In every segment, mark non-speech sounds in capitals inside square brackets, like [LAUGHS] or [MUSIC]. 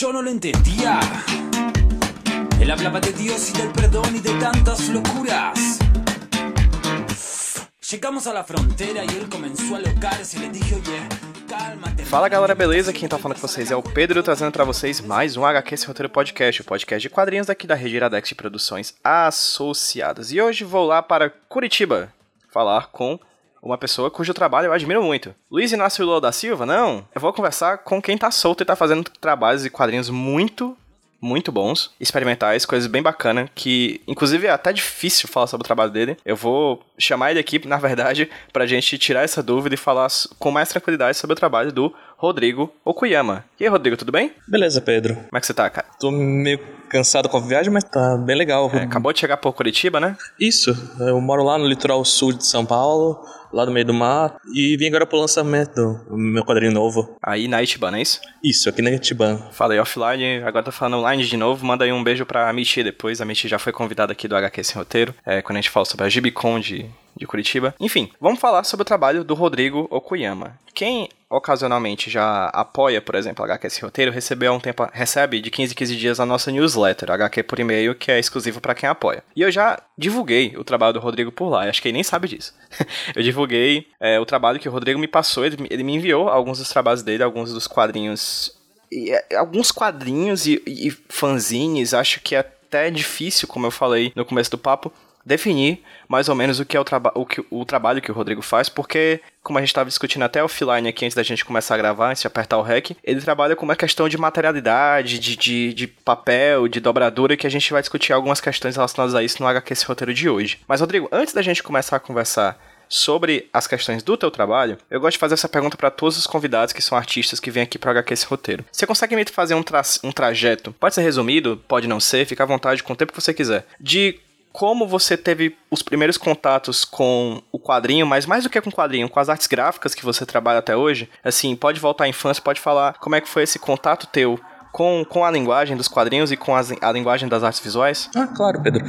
Yo no lo entendía. Él hablaba de Dios y del perdón y de tantas locuras. Chegamos la fronteira e ele começou a alocar-se. Ele disse: Oye, calma. Fala galera, beleza? Quem tá falando com vocês é o Pedro, trazendo para vocês mais um HQ Esse Roteiro Podcast, o podcast de quadrinhos daqui da Rede Iradex de Produções Associadas. E hoje vou lá para Curitiba falar com uma pessoa cujo trabalho eu admiro muito. Luiz Inácio Lula da Silva? Não. Eu vou conversar com quem tá solto e tá fazendo trabalhos e quadrinhos muito muito bons, experimentais, coisas bem bacanas, que inclusive é até difícil falar sobre o trabalho dele. Eu vou chamar ele aqui, na verdade, pra gente tirar essa dúvida e falar com mais tranquilidade sobre o trabalho do Rodrigo Okuyama. E aí, Rodrigo, tudo bem? Beleza, Pedro. Como é que você tá, cara? Tô meio cansado com a viagem, mas tá bem legal. É, acabou de chegar por Curitiba, né? Isso, eu moro lá no litoral sul de São Paulo, lá no meio do mar, e vim agora pro lançamento do meu quadrinho novo. Aí na Itiban, não é isso? Isso, aqui na Itiban. Falei offline, agora tô falando online de novo. Manda aí um beijo pra Michi depois. A Michi já foi convidada aqui do HQ Sem Roteiro, é, quando a gente fala sobre a Gibicon de, de Curitiba. Enfim, vamos falar sobre o trabalho do Rodrigo Okuyama. Quem ocasionalmente já apoia, por exemplo, a HQ roteiro, recebeu um tempo, recebe de 15 em 15 dias a nossa newsletter, HQ por e-mail, que é exclusivo para quem apoia. E eu já divulguei o trabalho do Rodrigo por lá, acho que ele nem sabe disso. [LAUGHS] eu divulguei é, o trabalho que o Rodrigo me passou, ele, ele me enviou alguns dos trabalhos dele, alguns dos quadrinhos. E, é, alguns quadrinhos e, e fanzines, acho que é até difícil, como eu falei no começo do papo, definir mais ou menos o que é o, traba o, que, o trabalho que o Rodrigo faz, porque, como a gente estava discutindo até offline aqui antes da gente começar a gravar, antes de apertar o REC, ele trabalha com uma questão de materialidade, de, de, de papel, de dobradura, que a gente vai discutir algumas questões relacionadas a isso no HQ esse roteiro de hoje. Mas, Rodrigo, antes da gente começar a conversar sobre as questões do teu trabalho, eu gosto de fazer essa pergunta para todos os convidados que são artistas que vêm aqui para HQ esse roteiro. Você consegue me fazer um, tra um trajeto, pode ser resumido, pode não ser, fica à vontade com o tempo que você quiser, de como você teve os primeiros contatos com o quadrinho, mas mais do que com o quadrinho, com as artes gráficas que você trabalha até hoje. Assim, pode voltar à infância, pode falar como é que foi esse contato teu com, com a linguagem dos quadrinhos e com as, a linguagem das artes visuais? Ah, claro, Pedro.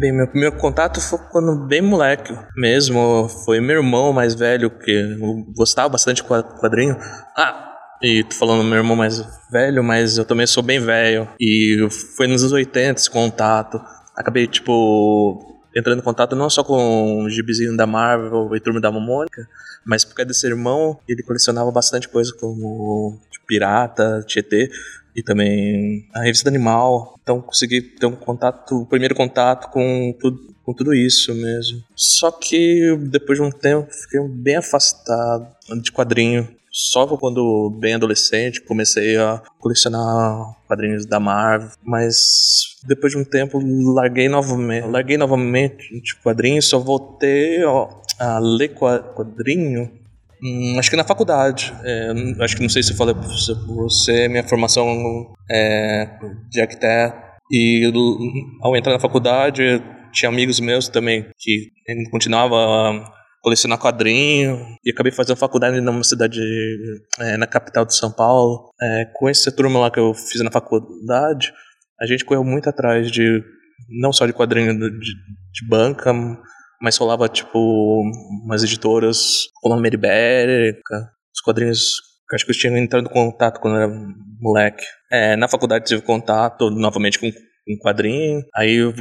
Bem, meu primeiro contato foi quando bem moleque mesmo. Foi meu irmão mais velho, que gostava bastante de quadrinho. Ah, e tô falando meu irmão mais velho, mas eu também sou bem velho. E foi nos anos 80 esse contato acabei, tipo, entrando em contato não só com o gibizinho da Marvel e Turma da Mônica, mas por causa desse irmão, ele colecionava bastante coisa como tipo, Pirata, Tietê e também a revista Animal. Então consegui ter um contato, o primeiro contato com tudo, com tudo isso mesmo. Só que depois de um tempo fiquei bem afastado de quadrinho. Só quando bem adolescente comecei a colecionar quadrinhos da Marvel, mas depois de um tempo larguei novamente, larguei novamente de quadrinhos, só voltei a ler quadrinho hum, acho que na faculdade. É, acho que não sei se eu falei pra você, minha formação é de arquiteto. E ao entrar na faculdade, tinha amigos meus também que continuava colecionar quadrinho e acabei fazendo faculdade numa cidade é, na capital de São Paulo. É, com essa turma lá que eu fiz na faculdade, a gente correu muito atrás de não só de quadrinho de, de banca, mas rolava tipo umas editoras como a Meribérica, os quadrinhos que acho que eu tinha entrado em contato quando era moleque. É, na faculdade tive contato novamente com um quadrinho. Aí eu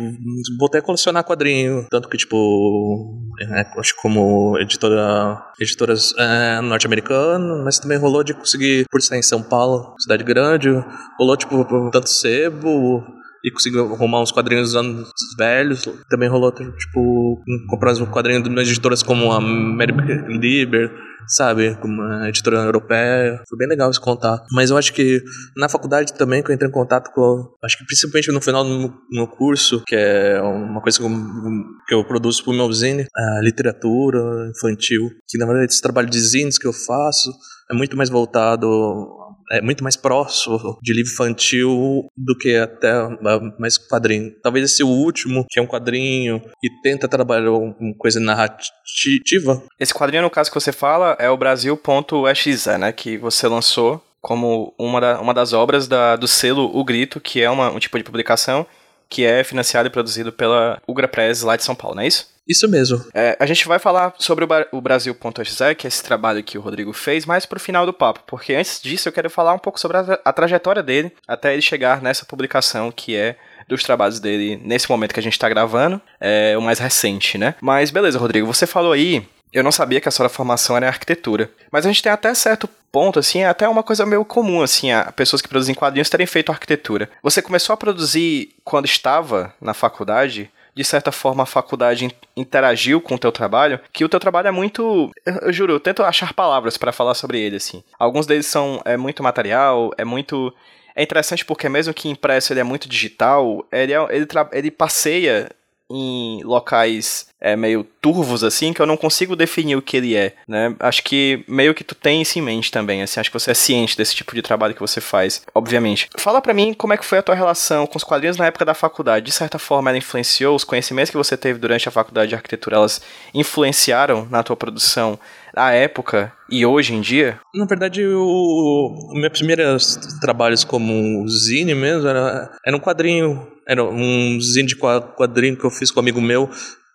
voltei a colecionar quadrinho. Tanto que, tipo, é, acho como editora, editoras é, norte-americanas, mas também rolou de conseguir, por estar em São Paulo, cidade grande, rolou, tipo, tanto sebo e conseguiu arrumar uns quadrinhos dos anos velhos. Também rolou, tipo, comprar uns quadrinhos de editoras como a Mary Liber sabe? Como uma editora europeia. Foi bem legal esse contato. Mas eu acho que na faculdade também, que eu entrei em contato com. Acho que principalmente no final do meu curso, que é uma coisa que eu, que eu produzo pro meu zine, a literatura infantil. Que na verdade esse trabalho de zines que eu faço é muito mais voltado é muito mais próximo de livro infantil do que até mais quadrinho. Talvez esse último, que é um quadrinho e tenta trabalhar uma coisa narrativa. Esse quadrinho, no caso que você fala, é o Brasil.exe, né? Que você lançou como uma, da, uma das obras da, do selo O Grito, que é uma, um tipo de publicação que é financiado e produzido pela Ugra Press lá de São Paulo, não é isso? Isso mesmo. É, a gente vai falar sobre o, Brasil.exe, que é esse trabalho que o Rodrigo fez, mais pro final do papo, porque antes disso eu quero falar um pouco sobre a, a trajetória dele até ele chegar nessa publicação que é dos trabalhos dele nesse momento que a gente tá gravando, é o mais recente, né? Mas beleza, Rodrigo, você falou aí, eu não sabia que a sua formação era arquitetura, mas a gente tem até certo ponto, assim, é até uma coisa meio comum, assim, a pessoas que produzem quadrinhos terem feito arquitetura. Você começou a produzir quando estava na faculdade? De certa forma a faculdade in- interagiu com o teu trabalho, que o teu trabalho é muito, eu, juro, eu tento achar palavras para falar sobre ele assim. Alguns deles são é muito material, é muito é interessante porque mesmo que impresso ele é muito digital, ele é- ele, ele passeia em locais é, meio turvos, assim, que eu não consigo definir o que ele é, né? Acho que meio que tu tem isso em mente também, assim, acho que você é ciente desse tipo de trabalho que você faz, obviamente. Fala pra mim como é que foi a tua relação com os quadrinhos na época da faculdade. De certa forma, ela influenciou, os conhecimentos que você teve durante a faculdade de arquitetura, elas influenciaram na tua produção à época e hoje em dia? Na verdade, o, meus primeiros trabalhos como zine mesmo era, era um quadrinho, era um zine de qua- quadrinho que eu fiz com um amigo meu.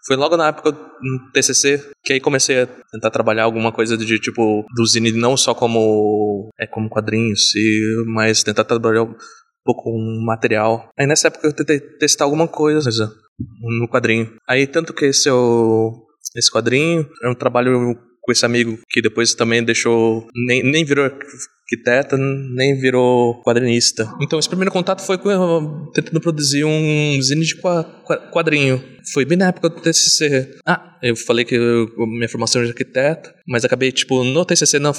Foi logo na época do TCC que aí comecei a tentar trabalhar alguma coisa de tipo do zine não só como é como quadrinho, mas tentar trabalhar um pouco com material. Aí nessa época eu tentei testar alguma coisa no quadrinho. Aí tanto que esse o esse quadrinho é um trabalho com esse amigo que depois também deixou. Nem, nem virou arquiteto, nem virou quadrinista. Então, esse primeiro contato foi com eu tentando produzir um zine de qua- qua- quadrinho. Foi bem na época do TCC. Ah, eu falei que eu- minha formação é de arquiteto, mas acabei, tipo, no TCC não,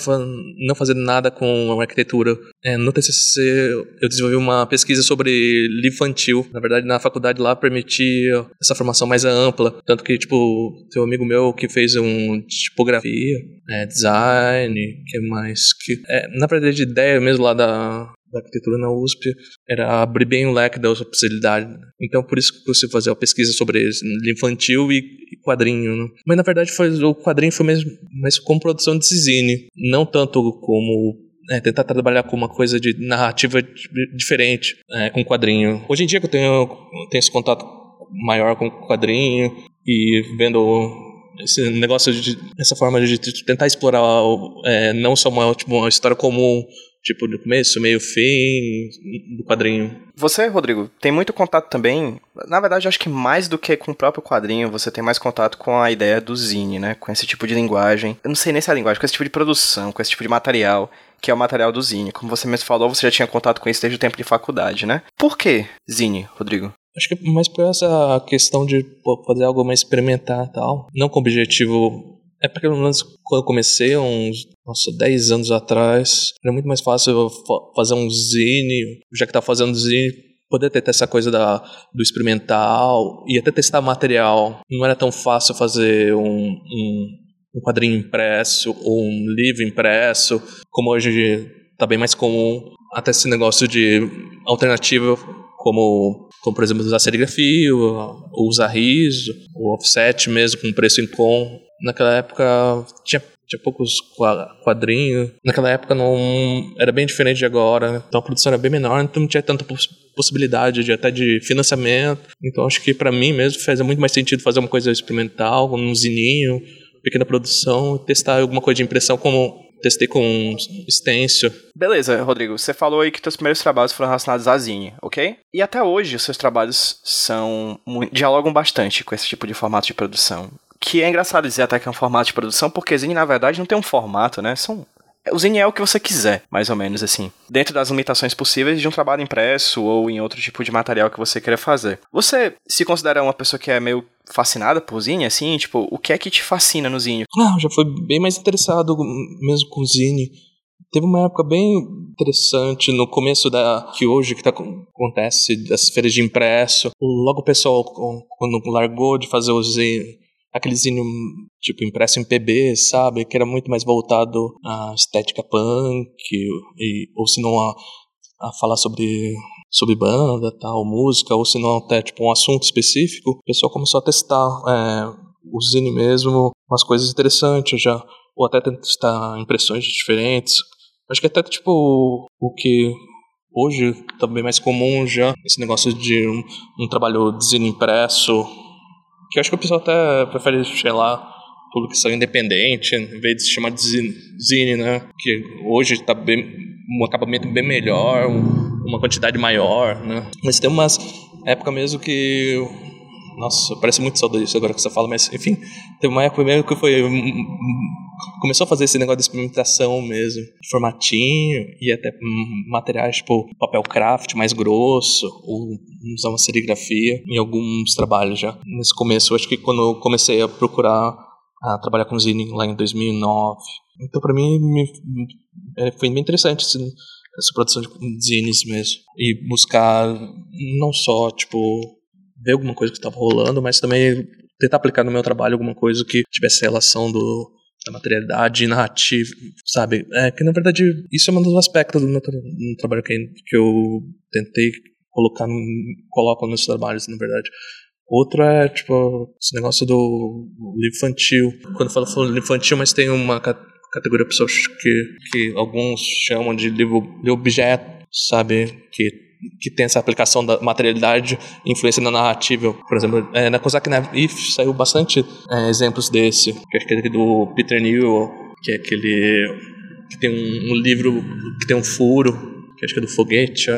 não fazendo nada com arquitetura. É, no TCC eu desenvolvi uma pesquisa sobre livro infantil. Na verdade, na faculdade lá permitia essa formação mais ampla. Tanto que, tipo, tem um amigo meu que fez um tipografia, é, design, que mais? Que, é, na verdade, a ideia mesmo lá da, da arquitetura na USP era abrir bem o leque da possibilidade. Então, por isso que você fazer a pesquisa sobre isso, infantil e, quadrinho. Né? Mas, na verdade, foi, o quadrinho foi mesmo mas como produção de zine, não tanto como é, tentar trabalhar com uma coisa de narrativa di- diferente é, com quadrinho. Hoje em dia que eu tenho, tenho esse contato maior com quadrinho e vendo esse negócio de essa forma de, tentar explorar é, não só uma, tipo, uma história comum tipo do começo meio fim do quadrinho Você, Rodrigo, tem muito contato também. Na verdade, acho que mais do que com o próprio quadrinho, você tem mais contato com a ideia do zine, né? Com esse tipo de linguagem. Eu não sei nem se é a linguagem, com esse tipo de produção, com esse tipo de material, que é o material do zine. Como você mesmo falou, você já tinha contato com isso desde o tempo de faculdade, né? Por que zine, Rodrigo? Acho que mais por essa questão de fazer algo mais experimentar tal. Não com objetivo. É porque pelo menos quando eu comecei, uns nossa, 10 anos atrás, era muito mais fácil fazer um zine, já que tá fazendo zine, poder ter essa coisa da, do experimental e até testar material. Não era tão fácil fazer um, um, um quadrinho impresso ou um livro impresso, como hoje tá bem mais comum. Até esse negócio de alternativa, como, como por exemplo, usar serigrafia, ou usar riso, o offset mesmo com preço em com. Naquela época tinha, tinha poucos qua- quadrinhos. Naquela época não era bem diferente de agora. Então a produção era bem menor, então não tinha tanta poss- possibilidade de até de financiamento. Então acho que para mim mesmo fazia muito mais sentido fazer uma coisa experimental, um zininho, pequena produção, testar alguma coisa de impressão como testei com um stencil. Beleza, Rodrigo, você falou aí que teus primeiros trabalhos foram relacionados à Zine, ok? E até hoje os seus trabalhos são dialogam bastante com esse tipo de formato de produção. Que é engraçado dizer até que é um formato de produção, porque Zine, na verdade, não tem um formato, né? São. O Zine é o que você quiser, mais ou menos assim. Dentro das limitações possíveis de um trabalho impresso ou em outro tipo de material que você queira fazer. Você se considera uma pessoa que é meio fascinada por Zine, assim? Tipo, o que é que te fascina no Zine? Ah, já foi bem mais interessado mesmo com zine. Teve uma época bem interessante no começo da que hoje que tá, acontece das feiras de impresso. Logo o pessoal quando largou de fazer o zine, aquele zine tipo impresso em PB, sabe, que era muito mais voltado à estética punk e ou se não a, a falar sobre sobre banda, tal, música, ou se não até tipo um assunto específico, o pessoal começou a testar é, o zine mesmo, umas coisas interessantes já, ou até testar impressões diferentes. Acho que até tipo o que hoje também mais comum já esse negócio de um, um trabalho de zine impresso, que eu acho que o pessoal até prefere, sei lá, publicação independente, em vez de se chamar de zine, né? Que hoje está bem um acabamento bem melhor, um, uma quantidade maior, né? Mas tem umas época mesmo que nossa, parece muito saudosista agora que você fala, mas enfim, teve uma época mesmo que foi. Começou a fazer esse negócio de experimentação mesmo, formatinho e até materiais tipo papel craft mais grosso, ou usar uma serigrafia em alguns trabalhos já. Nesse começo, acho que quando eu comecei a procurar a trabalhar com zine lá em 2009. Então, para mim, me, é, foi bem interessante esse, essa produção de zines mesmo. E buscar não só, tipo, ver alguma coisa que estava rolando, mas também tentar aplicar no meu trabalho alguma coisa que tivesse relação do, da materialidade narrativa, sabe? É que na verdade isso é um dos aspectos do meu tra trabalho que, que eu tentei colocar, no, coloco nos trabalhos, na verdade. Outro é, tipo, esse negócio do livro infantil. Quando eu falo livro infantil, mas tem uma categoria de pessoas que, que alguns chamam de livro de objeto, sabe? Que que tem essa aplicação da materialidade influência na narrativa. Por exemplo, é, na Kozak If saiu bastante é, exemplos desse, que é aquele do Peter Newell, que é aquele que tem um, um, livro que tem um furo, que acho que é do foguete,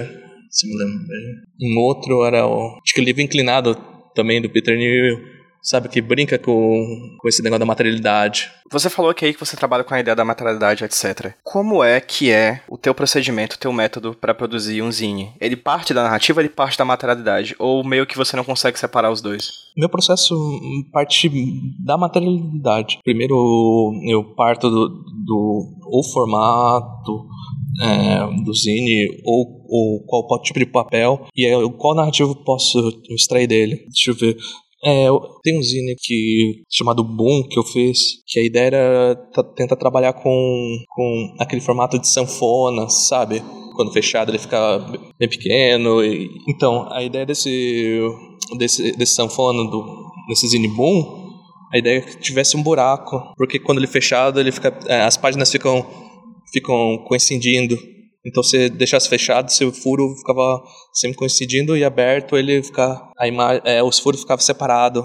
se me lembro bem. Um outro era o, acho que o livro inclinado também do Peter Newell, sabe, que brinca com, com esse negócio da materialidade. Você falou que aí que você trabalha com a ideia da materialidade, etc. Como é que é o teu procedimento, o teu método para produzir um zine? Ele parte da narrativa, ele parte da materialidade, ou meio que você não consegue separar os dois? Meu processo parte da materialidade. Primeiro eu parto do, do ou formato, é, do zine ou, ou qual tipo de papel e aí, qual narrativo posso extrair dele. Deixa eu ver. É, tem um zine que, chamado Boom que eu fiz, que a ideia era tentar trabalhar com, com aquele formato de sanfona, sabe? Quando fechado ele fica bem pequeno. E, então, a ideia desse, desse, desse sanfona, do, desse zine Boom, a ideia é que tivesse um buraco, porque quando ele é fechado, ele fica, é, as páginas ficam, ficam coincidindo. Então, se deixasse fechado, seu furo ficava sempre coincidindo e aberto, ele fica a imagem, é, os furos ficavam separados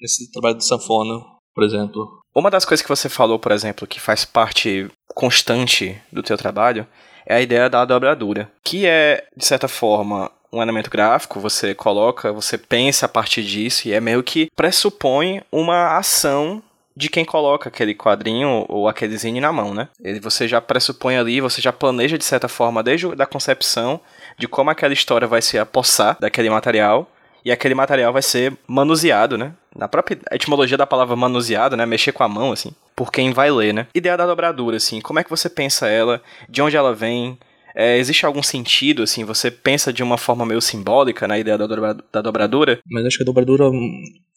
nesse trabalho de sanfona, por exemplo. Uma das coisas que você falou, por exemplo, que faz parte constante do teu trabalho é a ideia da dobradura, que é de certa forma um elemento gráfico, você coloca, você pensa a partir disso e é meio que pressupõe uma ação de quem coloca aquele quadrinho ou aquele zine na mão, né? Ele, você já pressupõe ali, você já planeja de certa forma desde a concepção de como aquela história vai se apossar daquele material e aquele material vai ser manuseado, né? Na própria etimologia da palavra manuseado, né? Mexer com a mão, assim, por quem vai ler, né? Ideia da dobradura, assim, como é que você pensa ela? De onde ela vem? É, existe algum sentido, assim, você pensa de uma forma meio simbólica na ideia da, dobra, da dobradura? Mas acho que a dobradura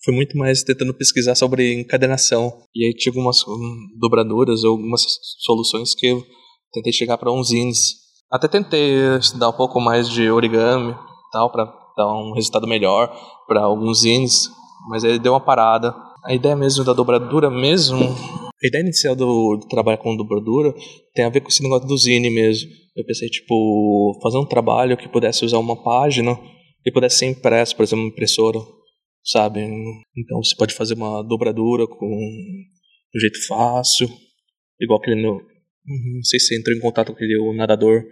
foi muito mais tentando pesquisar sobre encadenação. E aí tinha algumas um, dobraduras ou algumas soluções que eu tentei chegar para uns zines. Até tentei estudar um pouco mais de origami tal, para dar um resultado melhor para alguns zines, mas aí deu uma parada. A ideia mesmo da dobradura mesmo, a ideia inicial do, do trabalho com dobradura tem a ver com esse negócio do zine mesmo eu pensei, tipo, fazer um trabalho que pudesse usar uma página e pudesse ser impresso, por exemplo, uma impressora, sabe? Então você pode fazer uma dobradura com um jeito fácil, igual aquele no. Não sei se você entrou em contato com aquele o nadador,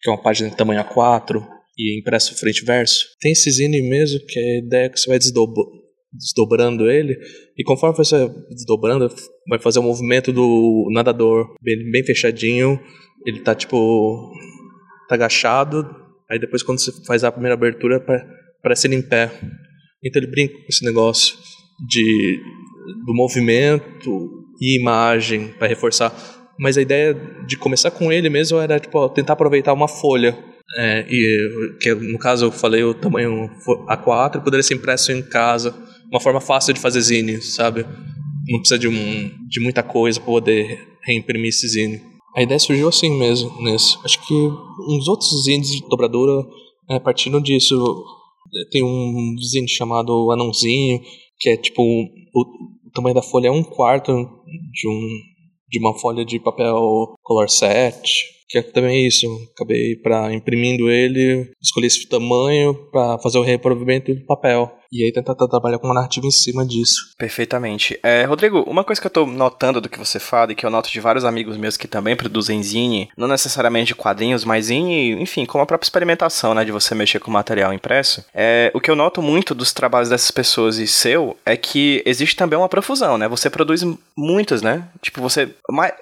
que é uma página de tamanho A4 e impresso frente e verso. Tem esse zine mesmo, que é a ideia é que você vai desdobrando ele, e conforme você desdobrando, vai fazer o movimento do nadador bem, bem fechadinho ele tá tipo. tá agachado, aí depois quando você faz a primeira abertura parece ele em pé. Então ele brinca com esse negócio de do movimento e imagem para reforçar. Mas a ideia de começar com ele mesmo era tipo tentar aproveitar uma folha. É, e que no caso eu falei o tamanho A4 poderia ser impresso em casa, uma forma fácil de fazer zine, sabe? Não precisa de, um, de muita coisa para poder reimprimir esse zine. A ideia surgiu assim mesmo, nesse. Acho que uns outros zines de dobradura é, partiram disso. Tem um zine chamado Anãozinho, que é tipo. O, o tamanho da folha é um quarto de, um, de uma folha de papel color set. que é também isso. Acabei para imprimindo ele, escolhi esse tamanho para fazer o reprovimento do papel. E aí tentar trabalhar com uma narrativa em cima disso. Perfeitamente. É, Rodrigo, uma coisa que eu tô notando do que você fala e que eu noto de vários amigos meus que também produzem zine, não necessariamente de quadrinhos, mas zine, enfim, com a própria experimentação, né, de você mexer com material impresso, é, o que eu noto muito dos trabalhos dessas pessoas e seu é que existe também uma profusão, né? Você produz muitas, né? Tipo, você,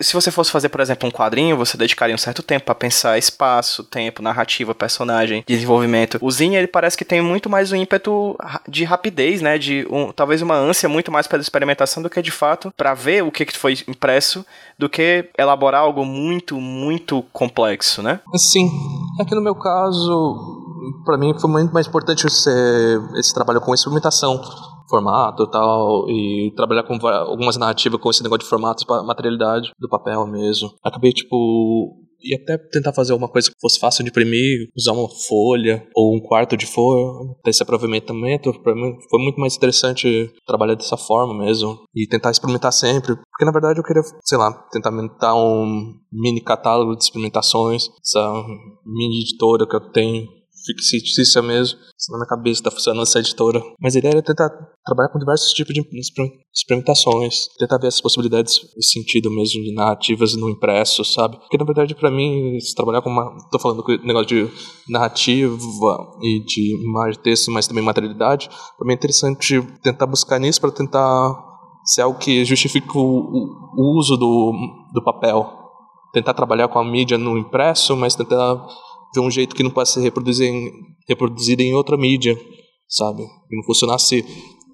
se você fosse fazer, por exemplo, um quadrinho, você dedicaria um certo tempo para pensar espaço, tempo, narrativa, personagem, desenvolvimento. O zine, ele parece que tem muito mais o ímpeto de rapidez, né? De um, talvez uma ânsia muito mais pela experimentação do que de fato para ver o que, que foi impresso, do que elaborar algo muito, muito complexo, né? Sim. Aqui no meu caso, para mim foi muito mais importante ser esse trabalho com experimentação formato tal, e trabalhar com algumas narrativas com esse negócio de formatos, materialidade do papel mesmo. Acabei, tipo, e até tentar fazer alguma coisa que fosse fácil de imprimir, usar uma folha ou um quarto de folha, esse aproveitamento, para mim foi muito mais interessante trabalhar dessa forma mesmo e tentar experimentar sempre, porque na verdade eu queria, sei lá, tentar montar um mini catálogo de experimentações, essa mini editora que eu tenho fictícia mesmo, na minha cabeça tá funcionando essa editora. Mas a ideia era tentar trabalhar com diversos tipos de experimentações, tentar ver essas possibilidades de sentido mesmo de narrativas no impresso, sabe? Porque na verdade para mim, se trabalhar com uma, tô falando com negócio de narrativa e de imagem, texto, mas também materialidade, para mim é interessante tentar buscar nisso para tentar ser algo que justifique o, o uso do, do papel. Tentar trabalhar com a mídia no impresso, mas tentar de um jeito que não pode ser reproduzido em, reproduzido em outra mídia, sabe? Que não funcionasse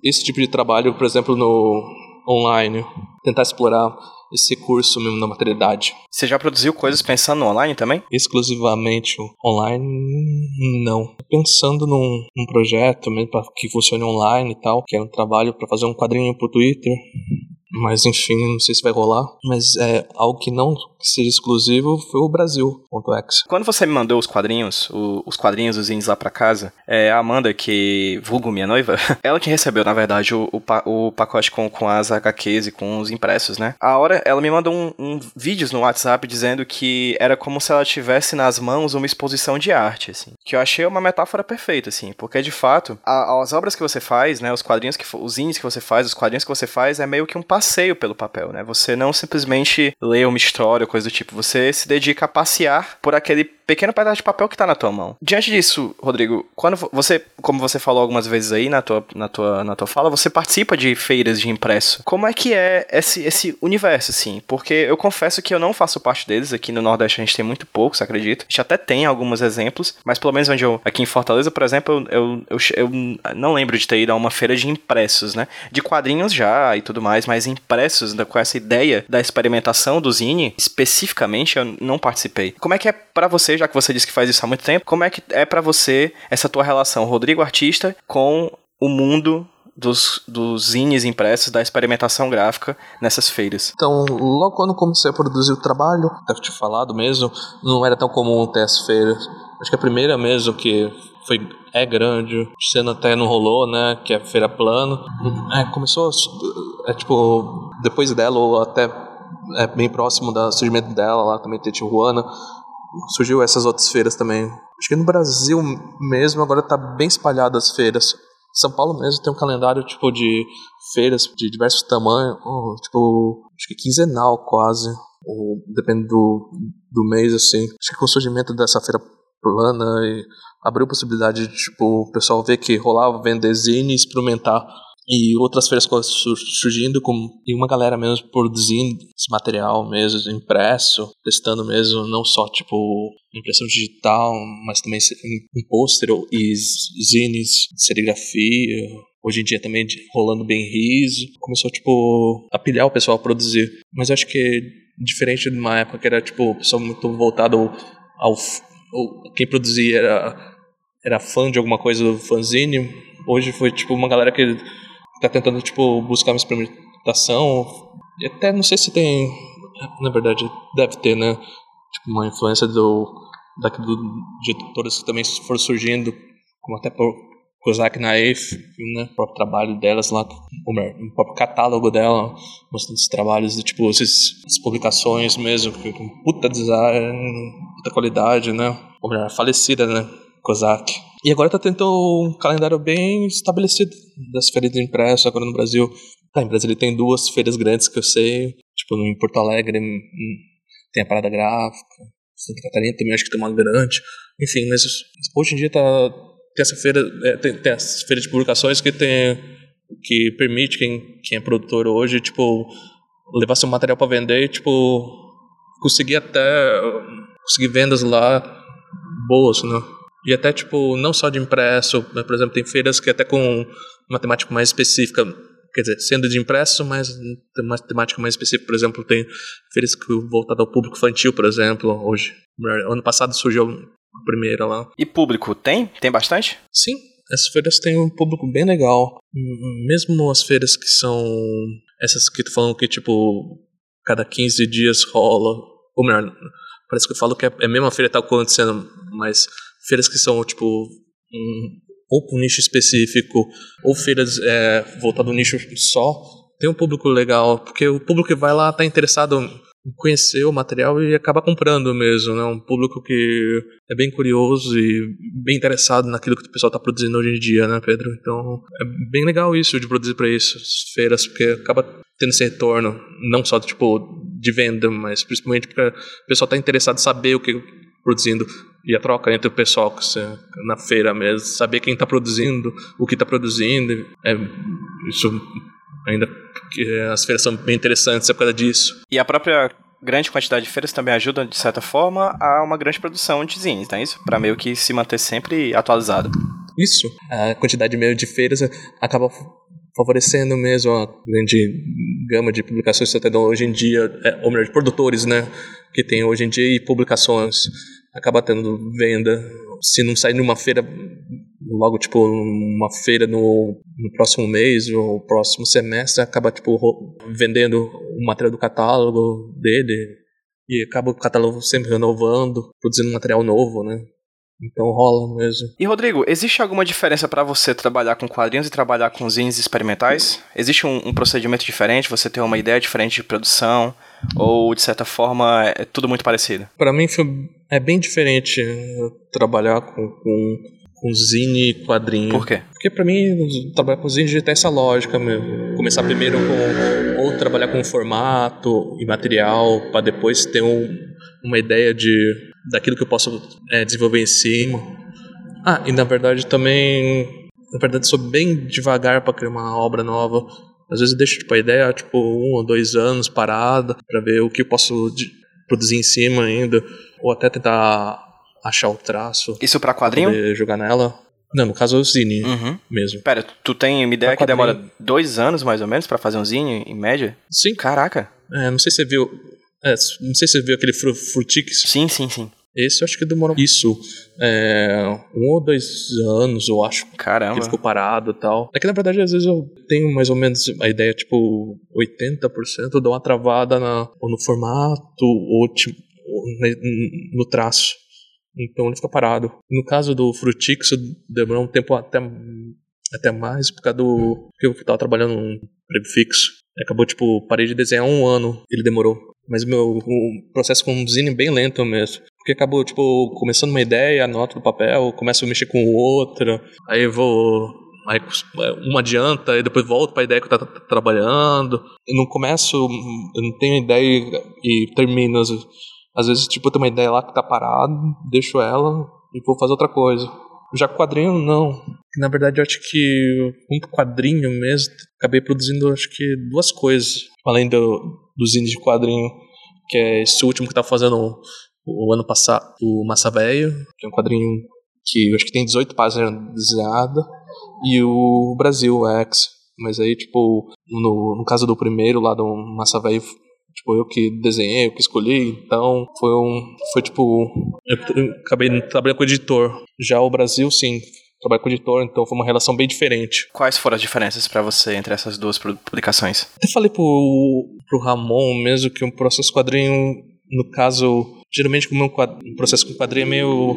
esse tipo de trabalho, por exemplo, no online, tentar explorar esse recurso mesmo na materialidade. Você já produziu coisas pensando no online também? Exclusivamente online, não. Pensando num, num projeto mesmo que funcione online e tal, que é um trabalho para fazer um quadrinho pro Twitter, mas enfim, não sei se vai rolar. Mas é algo que não seja exclusivo foi o Brasil.exe. Quando você me mandou os quadrinhos, o, os quadrinhos, os índios lá pra casa, é, a Amanda, que vulgo minha noiva, [LAUGHS] ela que recebeu, na verdade, o, o, o, pacote com, com as HQs e com os impressos, né? A hora, ela me mandou um, um vídeos no WhatsApp dizendo que era como se ela tivesse nas mãos uma exposição de arte, assim. Que eu achei uma metáfora perfeita, assim, porque de fato, a, as obras que você faz, né, os quadrinhos que os índios que você faz, os quadrinhos que você faz é meio que um passeio pelo papel, né? Você não simplesmente lê uma história, coisa do tipo, você se dedica a passear por aquele pequeno pedaço de papel que tá na tua mão. Diante disso, Rodrigo, quando você, como você falou algumas vezes aí na tua, na tua, na tua fala, você participa de feiras de impresso. Como é que é esse, esse universo, assim? Porque eu confesso que eu não faço parte deles. Aqui no Nordeste a gente tem muito poucos, acredito. A gente até tem alguns exemplos, mas pelo menos onde eu, aqui em Fortaleza, por exemplo, eu, eu, eu, eu não lembro de ter ido a uma feira de impressos, né? De quadrinhos já e tudo mais, mas impressos, com essa ideia da experimentação do Zine, especificamente, eu não participei. Como é que é para você, já que você disse que faz isso há muito tempo, como é que é para você essa tua relação, Rodrigo artista, com o mundo dos, dos zines impressos, da experimentação gráfica nessas feiras? Então, logo quando comecei a produzir o trabalho, deve te falado mesmo, não era tão comum ter as feiras. Acho que a primeira mesmo que foi é grande, sendo até não rolou, né? Que é feira plano. É, começou, é tipo, depois dela ou até é, bem próximo do surgimento dela, lá também tem Tijuana, surgiu essas outras feiras também. Acho que no Brasil mesmo agora tá bem espalhado as feiras. São Paulo mesmo tem um calendário tipo de feiras de diversos tamanhos, oh, tipo, acho que quinzenal quase, ou depende do, do mês assim. Acho que com o surgimento dessa feira plana e abriu possibilidade de tipo o pessoal ver que rolava vender zine experimentar e outras feiras surgindo com e uma galera mesmo produzindo esse material mesmo impresso testando mesmo não só tipo impressão digital mas também um pôster e zines serigrafia hoje em dia também rolando bem riso. Começou tipo a pilhar o pessoal a produzir. Mas eu acho que diferente de uma época que era tipo o pessoal muito voltado ao, ao quem produzia era era fã de alguma coisa do fanzine hoje foi tipo uma galera que tá tentando, tipo, buscar uma experimentação. E até não sei se tem. Na verdade, deve ter, né? Tipo, uma influência do. Daqui de editoras que também foram surgindo, como até por Kozak Naif, né? O próprio trabalho delas lá, o próprio catálogo dela, mostrando os trabalhos de tipo, esses, as publicações mesmo, com puta design, puta qualidade, né? Ou melhor, falecida, né? Kozak. E agora tá tendo um calendário bem estabelecido das feiras de impresso agora no Brasil. Tá, em Brasília tem duas feiras grandes que eu sei, tipo em Porto Alegre hum, tem a Parada Gráfica, Santa Catarina também acho que tem uma grande. Enfim, mas hoje em dia tá, tem essa feira, é, tem, tem as feiras de publicações que tem que permite quem, quem é produtor hoje, tipo, levar seu material para vender e, tipo, conseguir até conseguir vendas lá boas, né? E até, tipo, não só de impresso, mas, por exemplo, tem feiras que até com uma temática mais específica, quer dizer, sendo de impresso, mas tem uma temática mais específica, por exemplo, tem feiras que voltadas ao público infantil, por exemplo, hoje. Ano passado surgiu a primeira lá. E público tem? Tem bastante? Sim, as feiras têm um público bem legal. Mesmo as feiras que são essas que tu falando que, tipo, cada 15 dias rola, ou melhor, parece que eu falo que é a mesma feira que tá acontecendo, mas feiras que são, tipo, um, ou um nicho específico, ou feiras é, voltadas ao nicho só, tem um público legal, porque o público que vai lá está interessado em conhecer o material e acaba comprando mesmo, né? Um público que é bem curioso e bem interessado naquilo que o pessoal está produzindo hoje em dia, né, Pedro? Então, é bem legal isso de produzir para isso, as feiras, porque acaba tendo esse retorno, não só tipo de venda, mas principalmente porque o pessoal está interessado em saber o que produzindo e a troca entre o pessoal que você, na feira mesmo, saber quem está produzindo, o que está produzindo, é, isso ainda que as feiras são bem interessantes é por causa disso. E a própria grande quantidade de feiras também ajuda, de certa forma, a uma grande produção de zines, não é isso? Para meio que se manter sempre atualizado. Isso. A quantidade meio de feiras acaba favorecendo mesmo a grande gama de publicações que você tem hoje em dia, é, ou melhor, de produtores, né, que tem hoje em dia e publicações acaba tendo venda. Se não sair numa feira, logo, tipo, uma feira no, no próximo mês ou próximo semestre, acaba, tipo, vendendo o material do catálogo dele. E acaba o catálogo sempre renovando, produzindo material novo, né? Então rola mesmo. E Rodrigo, existe alguma diferença para você trabalhar com quadrinhos e trabalhar com zines experimentais? Existe um, um, procedimento diferente? Você tem uma ideia diferente de produção? Ou, de certa forma, é tudo muito parecido? Para mim foi, é bem diferente trabalhar com, com, com zine e quadrinho. Por quê? Porque para mim, trabalhar com zine já tem essa lógica mesmo. Começar primeiro com... Ou trabalhar com formato e material, para depois ter um, uma ideia de daquilo que eu posso é, desenvolver em cima. Ah, e na verdade também, na verdade sou bem devagar para criar uma obra nova. Às vezes eu deixo tipo a ideia tipo um ou dois anos parada para ver o que eu posso produzir em cima ainda, ou até tentar achar o traço. Isso para quadrinho? jogar nela. Não, no caso é o zine uhum. mesmo. Pera, tu tem uma ideia pra que quadrinho. demora dois anos mais ou menos para fazer um zine em média? Sim. Caraca. É, não sei se você viu. É, não sei se você viu aquele fru Frutix. Sim, sim, sim. Esse eu acho que demorou isso. É, um ou dois anos, eu acho. Caramba. Que ficou parado e tal. É que na verdade, às vezes eu tenho mais ou menos a ideia, tipo, 80% dá uma travada na, ou no formato, ou, tipo, no traço. Então ele fica parado. No caso do Frutix, demorou um tempo até, até mais, por causa do. que eu tava trabalhando num emprego fixo. Acabou, tipo, parei de desenhar um ano, ele demorou. Mas meu o processo com o zine é bem lento mesmo. Porque acabou, tipo, começando uma ideia, anoto no papel, começo a mexer com outra, aí vou. Aí uma adianta, aí depois volto para a ideia que eu tô trabalhando. Eu não começo, eu não tenho ideia e termino. Às vezes, às vezes tipo, eu tenho uma ideia lá que tá parada, deixo ela e vou fazer outra coisa. Já quadrinho, não. Na verdade, eu acho que um quadrinho mesmo, acabei produzindo, acho que duas coisas. Além do, dos índios de quadrinho, que é esse último que tá fazendo o ano passado, o Massa Velho, que é um quadrinho que eu acho que tem 18 páginas desenhadas, e o Brasil X. Mas aí, tipo, no, no caso do primeiro lá do Massa Velho, tipo, eu que desenhei, eu que escolhi, então foi um. Foi tipo. Eu acabei trabalhando com o editor. Já o Brasil, sim, trabalho com editor, então foi uma relação bem diferente. Quais foram as diferenças para você entre essas duas publicações? Eu falei pro, pro Ramon mesmo que um processo quadrinho, no caso, geralmente como um processo com quadrinho é meio,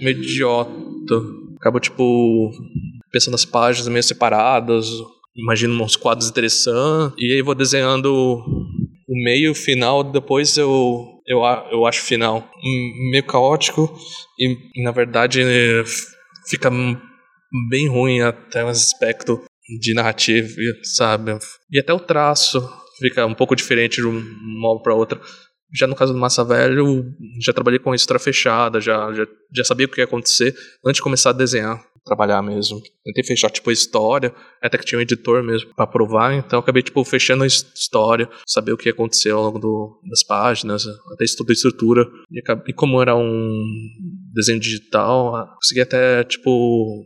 meio idiota. Acaba, tipo, pensando nas páginas meio separadas, imagino uns quadros interessantes, e aí vou desenhando o meio, o final, depois eu, eu, eu acho o final meio caótico e, na verdade, fica bem ruim até um aspecto de narrativa, sabe? E até o traço fica um pouco diferente de uma obra para outra. Já no caso do Massa Velho, já trabalhei com história fechada, já, já, já sabia o que ia acontecer antes de começar a desenhar, trabalhar mesmo. Tentei fechar, tipo, a história, até que tinha um editor mesmo para provar, então acabei, tipo, fechando a história, saber o que ia acontecer ao longo do, das páginas, até toda a estrutura. E, e como era um desenho digital, consegui até, tipo,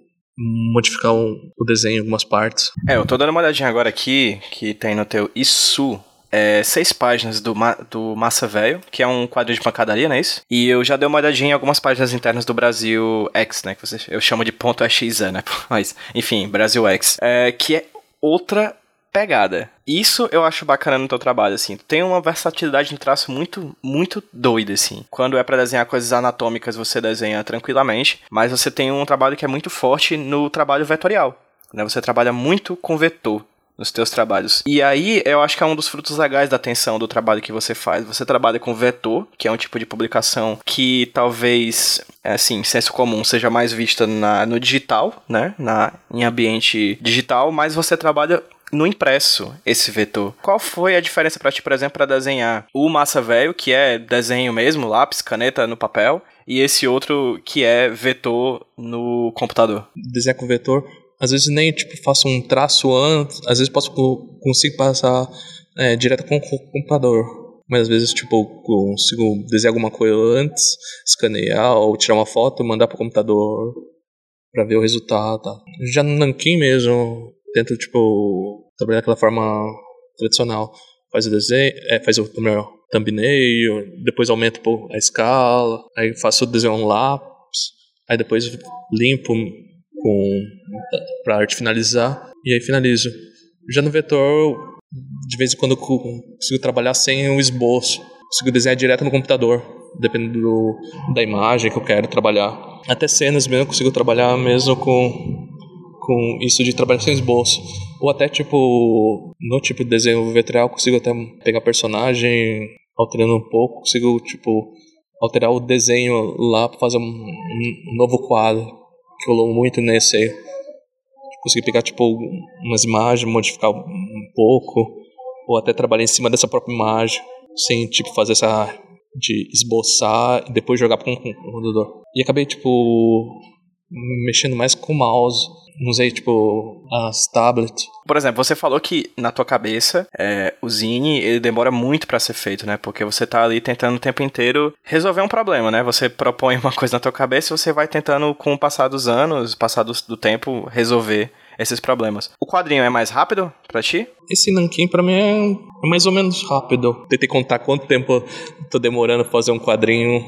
modificar o, o desenho em algumas partes. É, eu tô dando uma olhadinha agora aqui, que tem no teu Isso, é, seis páginas do, Ma do Massa Velho, que é um quadro de pancadaria, não é isso? E eu já dei uma olhadinha em algumas páginas internas do Brasil X, né? Que você, eu chamo de ponto XZ, né? Mas, enfim, Brasil X. É, que é outra pegada. Isso eu acho bacana no teu trabalho, assim. Tem uma versatilidade no traço muito, muito doida, assim. Quando é para desenhar coisas anatômicas, você desenha tranquilamente, mas você tem um trabalho que é muito forte no trabalho vetorial. Né? Você trabalha muito com vetor nos teus trabalhos. E aí, eu acho que é um dos frutos legais da atenção do trabalho que você faz. Você trabalha com vetor, que é um tipo de publicação que talvez, assim, senso comum, seja mais vista na, no digital, né? Na, em ambiente digital, mas você trabalha no impresso esse vetor. Qual foi a diferença para ti, por exemplo, para desenhar o massa velho, que é desenho mesmo, lápis, caneta no papel, e esse outro que é vetor no computador? Desenhar com vetor, às vezes nem tipo faço um traço antes, às vezes posso consigo passar é, direto com o computador. Mas às vezes, tipo, consigo desenhar alguma coisa antes, escanear ou tirar uma foto, mandar pro computador para ver o resultado. Tá? Já no Nankin mesmo, tento, tipo, trabalhar daquela forma tradicional. Faz o desenho, é, faz o, meu thumbnail, depois aumento a escala, aí faço o desenho um lápis, aí depois limpo com para arte finalizar e aí finalizo. Já no vetor, de vez em quando eu consigo trabalhar sem o esboço, consigo desenhar direto no computador, dependendo do, da imagem que eu quero trabalhar. Até cenas mesmo eu consigo trabalhar mesmo com com isso de trabalhar sem esboço. Ou até, tipo, no tipo de desenho vetorial, consigo até pegar personagem, alterando um pouco, consigo, tipo, alterar o desenho lá para fazer um, um, novo quadro, que rolou muito nesse aí. Consegui pegar, tipo, umas imagens, modificar um pouco, ou até trabalhar em cima dessa própria imagem, sem, tipo, fazer essa de esboçar e depois jogar um computador. E acabei, tipo, mexendo mais com o mouse usei, tipo, as tablets. Por exemplo, você falou que na tua cabeça é, o Zine ele demora muito para ser feito, né? Porque você tá ali tentando o tempo inteiro resolver um problema, né? Você propõe uma coisa na tua cabeça e você vai tentando, com o passar dos anos, passar do, do tempo, resolver esses problemas. O quadrinho é mais rápido para ti? Esse Nankin para mim é mais ou menos rápido. Tentei contar quanto tempo tô demorando pra fazer um quadrinho,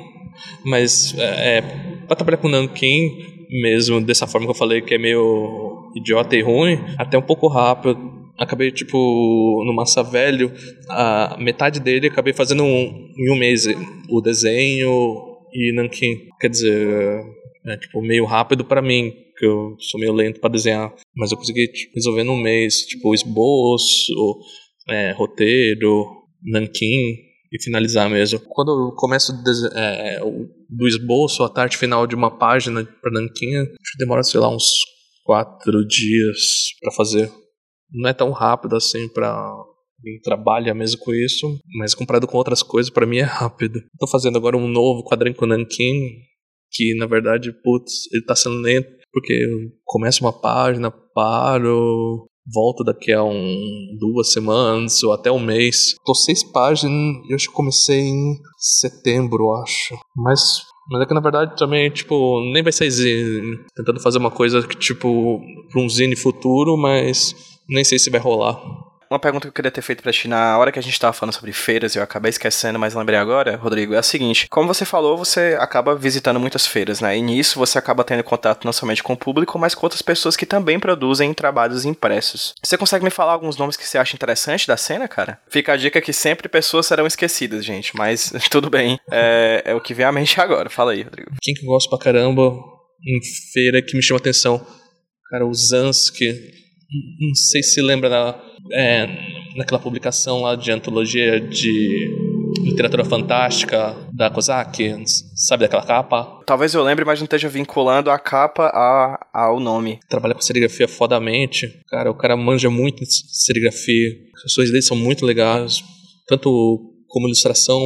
mas é, é pra trabalhar com Nankin mesmo dessa forma que eu falei, que é meio idiota e ruim, até um pouco rápido. Acabei, tipo, no Massa Velho, a metade dele acabei fazendo um, em um mês o desenho e Nankin. Quer dizer, é tipo meio rápido para mim, que eu sou meio lento para desenhar, mas eu consegui tipo, resolver num mês, tipo esboço, é, roteiro, Nankin, e finalizar mesmo. Quando eu começo é, do esboço a arte final de uma página para Nanquinha, acho que demora, sei lá, uns quatro dias para fazer. Não é tão rápido assim para quem trabalha mesmo com isso, mas comparado com outras coisas, para mim é rápido. Tô fazendo agora um novo quadrinho com Nankin, que na verdade, putz, ele tá sendo lento, porque eu começo uma página, paro, volto daqui a um, duas semanas ou até um mês. Tô seis páginas e eu acho que comecei em setembro, acho. Mas, mas é que na verdade também, tipo, nem vai sair zine. Tentando fazer uma coisa que, tipo, pra um zine futuro, mas nem sei se vai rolar. Uma pergunta que eu queria ter feito pra ti na hora que a gente tava falando sobre feiras, eu acabei esquecendo, mas lembrei agora, Rodrigo, é a seguinte: como você falou, você acaba visitando muitas feiras, né? E nisso você acaba tendo contato não somente com o público, mas com outras pessoas que também produzem trabalhos impressos. Você consegue me falar alguns nomes que você acha interessante da cena, cara? Fica a dica que sempre pessoas serão esquecidas, gente, mas [LAUGHS] tudo bem. É, é o que vem à mente agora. Fala aí, Rodrigo. Quem que gosta pra caramba em feira que me chama atenção? cara, o Zansky, não sei se lembra na, é, naquela publicação lá de antologia de literatura fantástica da Kozak, sabe daquela capa? Talvez eu lembre, mas não esteja vinculando a capa a, ao nome. Trabalha com serigrafia fodamente. Cara, o cara manja muito serigrafia. As pessoas dele são muito legais, tanto como ilustração,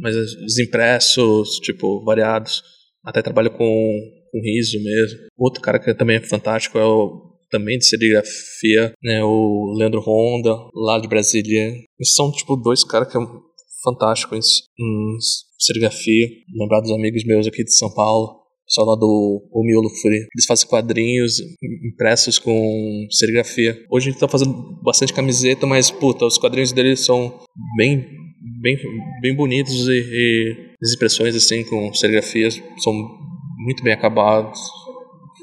mas os impressos, tipo, variados. Até trabalha com, com riso mesmo. Outro cara que também é fantástico é o também de serigrafia, né, o Leandro Honda, lá de Brasília. São, tipo, dois caras que é fantástico em serigrafia. Lembrar dos amigos meus aqui de São Paulo, pessoal lá do O Miolo Free. Eles fazem quadrinhos impressos com serigrafia. Hoje a gente tá fazendo bastante camiseta, mas, puta, os quadrinhos deles são bem, bem, bem bonitos e, e as impressões, assim, com serigrafias são muito bem acabados.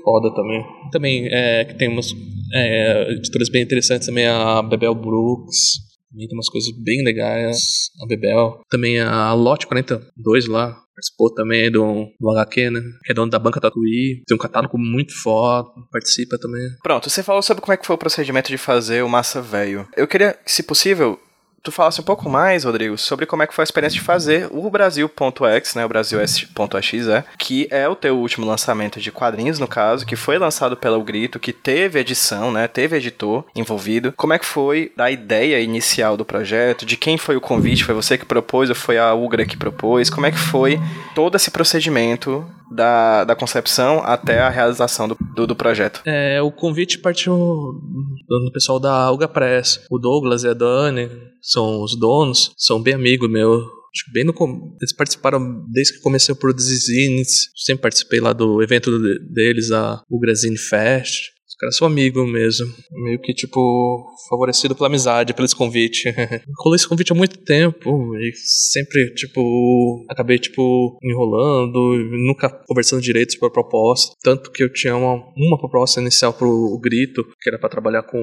Foda também. Também é, que tem umas é, editoras bem interessantes também, a Bebel Brooks, também tem umas coisas bem legais. A Bebel. Também a Lote 42 lá. Participou também do, do HQ, né? Que é dono da banca Tatuí. Tem um catálogo muito foda. Participa também. Pronto, você falou sobre como é que foi o procedimento de fazer o Massa Velho. Eu queria, se possível, tu falasse um pouco mais, Rodrigo, sobre como é que foi a experiência de fazer o Brasil.x, né, o Brasil.exe, que é o teu último lançamento de quadrinhos, no caso, que foi lançado pela O Grito, que teve edição, né, teve editor envolvido. Como é que foi a ideia inicial do projeto? De quem foi o convite? Foi você que propôs ou foi a Ugra que propôs? Como é que foi todo esse procedimento da, da concepção até a realização do, do, do projeto? É, o convite partiu do pessoal da Uga Press, o Douglas e a Dani, são os donos, são bem amigos meu. Acho que bem no eles participaram desde que comecei a produzir zines. Sempre participei lá do evento deles, a Ugrasine Fest caras são amigos mesmo. Meio que, tipo, favorecido pela amizade, pelo esse convite. [LAUGHS] Rolou esse convite há muito tempo e sempre, tipo, acabei, tipo, enrolando, nunca conversando direito sobre a proposta. Tanto que eu tinha uma, uma proposta inicial pro Grito, que era para trabalhar com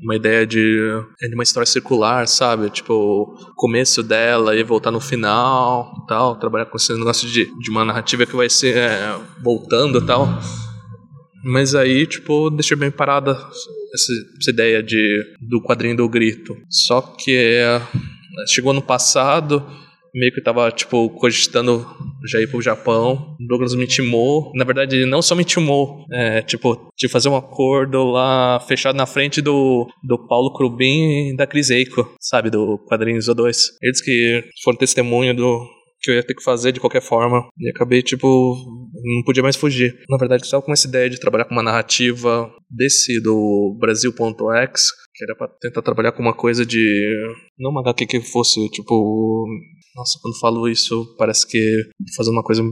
uma ideia de, de uma história circular, sabe? Tipo, começo dela e voltar no final tal. Trabalhar com esse negócio de, de uma narrativa que vai ser é, voltando tal. Mas aí, tipo, deixei bem parada essa, essa, ideia de, do quadrinho do grito. Só que é, chegou no passado, meio que tava, tipo, cogitando já ir pro Japão. Douglas me intimou. Na verdade, não só me intimou, é, tipo, de fazer um acordo lá fechado na frente do, do Paulo Crubin e da Cris Eiko, sabe, do quadrinho Zo2. Eles que foram testemunho do, que eu ia ter que fazer de qualquer forma. E acabei, tipo, não podia mais fugir. Na verdade, estava com essa ideia de trabalhar com uma narrativa desse do Brasil.x, que era para tentar trabalhar com uma coisa de. Não uma HQ que fosse, tipo. Nossa, quando falo isso, parece que fazer uma coisa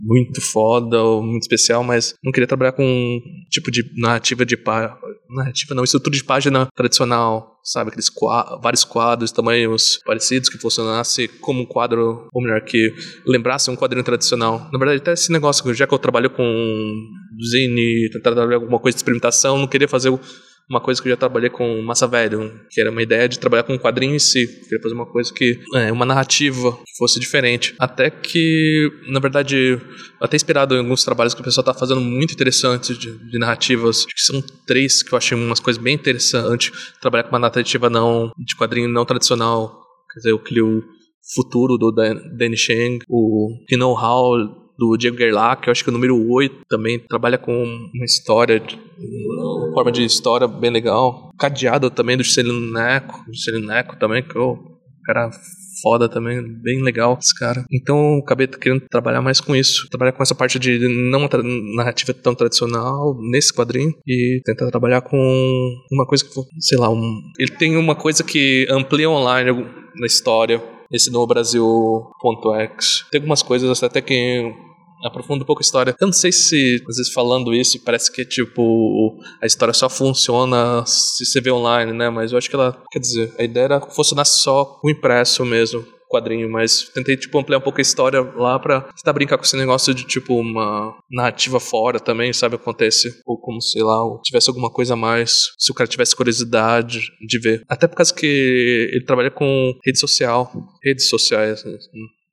muito foda ou muito especial, mas não queria trabalhar com um tipo de narrativa de pá. Narrativa não, estrutura de página tradicional, sabe? Aqueles quadros, vários quadros, tamanhos parecidos, que funcionasse como um quadro, ou melhor, que lembrasse um quadrinho tradicional. Na verdade, até esse negócio, já que eu trabalho com zine, tentar trabalhar alguma coisa de experimentação, não queria fazer uma coisa que eu já trabalhei com Massa Velho, que era uma ideia de trabalhar com um quadrinho em si. Eu queria fazer uma coisa que, é, uma narrativa fosse diferente. Até que, na verdade, até inspirado em alguns trabalhos que o pessoal tá fazendo muito interessantes de, de narrativas. Acho que são três que eu achei umas coisas bem interessantes. Trabalhar com uma narrativa não, de quadrinho não tradicional. Quer dizer, eu crio Futuro do Danny Chang, o Know-How do Diego Gerlach, que eu acho que é o número 8 também trabalha com uma história, uma forma de história bem legal. Cadeado também do Juscelino Neco, Juscelino Neco também, que o cara foda também, bem legal esse cara. Então, acabei querendo trabalhar mais com isso, trabalhar com essa parte de não narrativa tão tradicional nesse quadrinho e tentar trabalhar com uma coisa que, sei lá, um, ele tem uma coisa que amplia online na história esse no Brasil.x. Tem algumas coisas até que aprofunda um pouco a história. Eu não sei se, às vezes, falando isso, parece que, tipo, a história só funciona se você vê online, né? Mas eu acho que ela, quer dizer, a ideia era funcionar só o impresso mesmo quadrinho, mas tentei, tipo, ampliar um pouco a história lá pra tentar brincar com esse negócio de, tipo, uma narrativa fora também, sabe, acontece. Ou como, sei lá, tivesse alguma coisa a mais, se o cara tivesse curiosidade de ver. Até por causa que ele trabalha com rede social, redes sociais, né?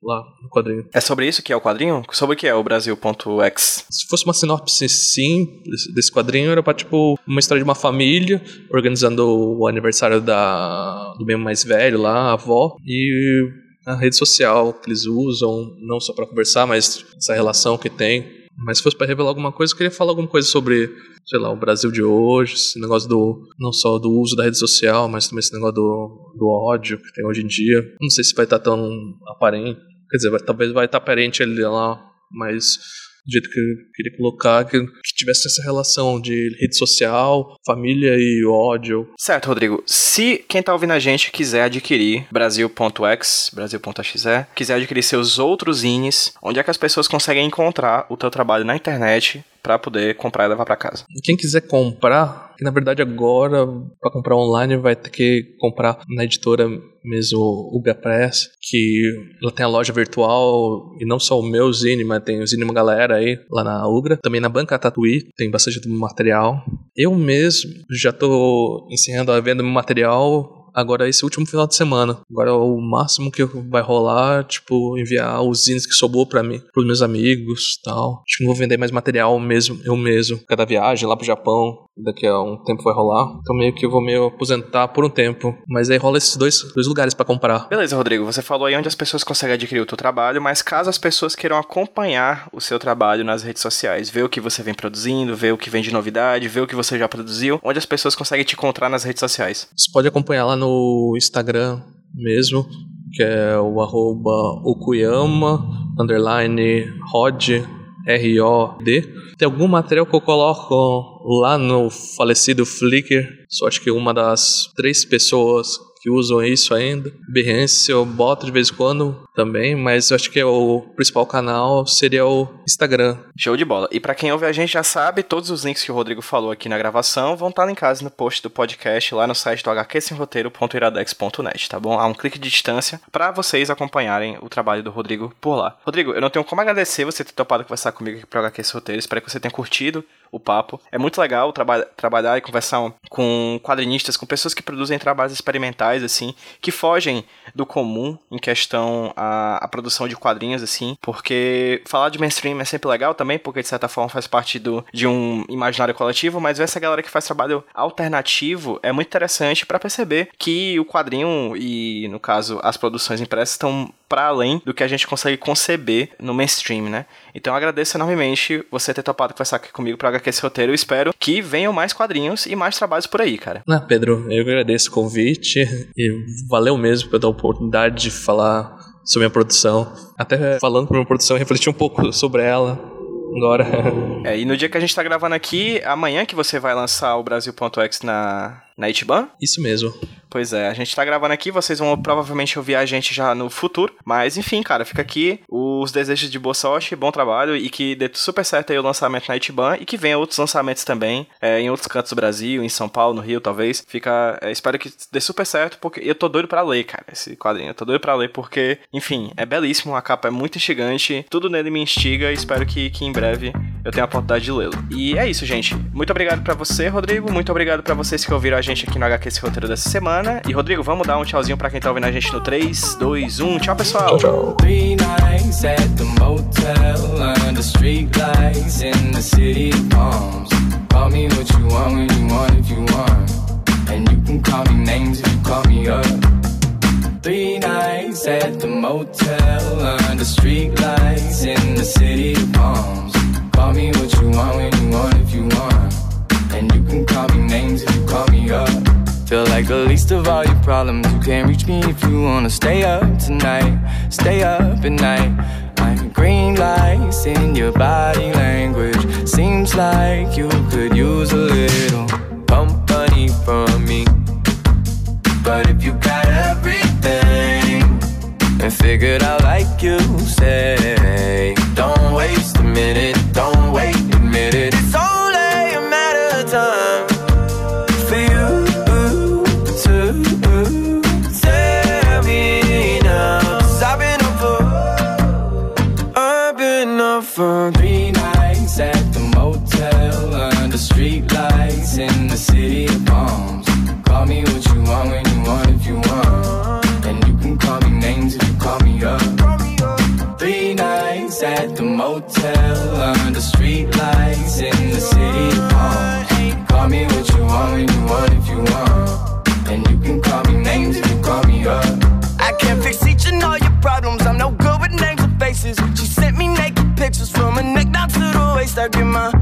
Lá no quadrinho. É sobre isso que é o quadrinho? Sobre o que é o Brasil.x? Se fosse uma sinopse simples desse quadrinho, era pra, tipo, uma história de uma família organizando o aniversário da, do membro mais velho lá, a avó, e a rede social que eles usam, não só para conversar, mas essa relação que tem. Mas se fosse para revelar alguma coisa, eu queria falar alguma coisa sobre, sei lá, o Brasil de hoje, esse negócio do. não só do uso da rede social, mas também esse negócio do, do ódio que tem hoje em dia. Não sei se vai estar tão aparente. Quer dizer, talvez vai estar aparente ali lá, mas do jeito que eu queria colocar, que, que, tivesse essa relação de rede social, família e ódio. Certo, Rodrigo. Se quem tá ouvindo a gente quiser adquirir Brasil.x, Brasil.xe, quiser adquirir seus outros zines, onde é que as pessoas conseguem encontrar o teu trabalho na internet para poder comprar e levar para casa? Quem quiser comprar, que na verdade agora para comprar online vai ter que comprar na editora mesmo Uga Press, que ela tem a loja virtual e não só o meu zine, mas tem o zine uma galera aí lá na Ugra, também na banca Tatuí, tem bastante material. Eu mesmo já tô encerrando a venda do material agora esse último final de semana. Agora o máximo que vai rolar, tipo, enviar os zines que sobrou para mim, pros meus amigos tal. Acho que não vou vender mais material mesmo, eu mesmo. Cada viagem lá pro Japão, daqui a um tempo vai rolar. Então meio que eu vou me aposentar por um tempo. Mas aí rola esses dois, dois lugares para comprar. Beleza, Rodrigo. Você falou aí onde as pessoas conseguem adquirir o teu trabalho, mas caso as pessoas queiram acompanhar o seu trabalho nas redes sociais, ver o que você vem produzindo, ver o que vem de novidade, ver o que você já produziu, onde as pessoas conseguem te encontrar nas redes sociais? Você pode acompanhar lá no Instagram mesmo, que é o arroba Okuyama, underline Rod, R-O-D. Tem algum material que eu coloco lá no falecido Flickr. Só acho que uma das três pessoas que usam isso ainda. Behance eu boto de vez em quando também, mas eu acho que é o principal canal seria o Instagram. Show de bola. E para quem ouve a gente já sabe, todos os links que o Rodrigo falou aqui na gravação vão estar linkados no post do podcast lá no site do hqsemroteiro.iradex.net, tá bom? Há um clique de distância para vocês acompanharem o trabalho do Rodrigo por lá. Rodrigo, eu não tenho como agradecer você ter topado conversar comigo aqui pro HQ Roteiro. Espero que você tenha curtido o papo. É muito legal traba trabalhar e conversar com quadrinistas, com pessoas que produzem trabalhos experimentais, assim, que fogem do comum em questão a, a produção de quadrinhos, assim, porque falar de mainstream é sempre legal também, porque de certa forma faz parte do, de um imaginário coletivo, mas ver essa galera que faz trabalho alternativo é muito interessante para perceber que o quadrinho e, no caso, as produções impressas estão para além do que a gente consegue conceber no mainstream, né? Então eu agradeço enormemente você ter topado conversar aqui comigo para HQ esse roteiro. Eu espero que venham mais quadrinhos e mais trabalhos por aí, cara. Ah, Pedro, eu agradeço o convite e valeu mesmo pela oportunidade de falar sobre a produção. Até falando sobre a produção, refletir um pouco sobre ela agora. [LAUGHS] É, e no dia que a gente tá gravando aqui, amanhã que você vai lançar o Brasil.x na, na Itiban? Isso mesmo. Pois é, a gente tá gravando aqui, vocês vão provavelmente ouvir a gente já no futuro. Mas enfim, cara, fica aqui os desejos de boa sorte, bom trabalho e que dê super certo aí o lançamento na Itiban e que venha outros lançamentos também é, em outros cantos do Brasil, em São Paulo, no Rio, talvez. Fica. É, espero que dê super certo, porque eu tô doido pra ler, cara, esse quadrinho. Eu tô doido pra ler porque, enfim, é belíssimo, a capa é muito instigante, tudo nele me instiga e espero que, que em breve eu tenha a oportunidade de lê-lo. E é isso, gente. Muito obrigado para você, Rodrigo. Muito obrigado para vocês que ouviram a gente aqui no HQ esse roteiro dessa semana. E Rodrigo, vamos dar um tchauzinho para quem tá ouvindo a gente no 3, 2, 1. Tchau, pessoal. Tchau, tchau. Three nights at the motel under street lights in the city of palms. Call me what you want when least of all your problems. You can't reach me if you wanna stay up tonight. Stay up at night. I'm green lights in your body language. Seems like you could use a little company from me. But if you got everything and figured out like you say, don't waste a minute, hotel under street lights in the city of. Call me what you want when you want if you want. And you can call me names if you call me up. I can't fix each and all your problems. I'm no good with names or faces. She sent me naked pictures from her neck down to the waist. I get my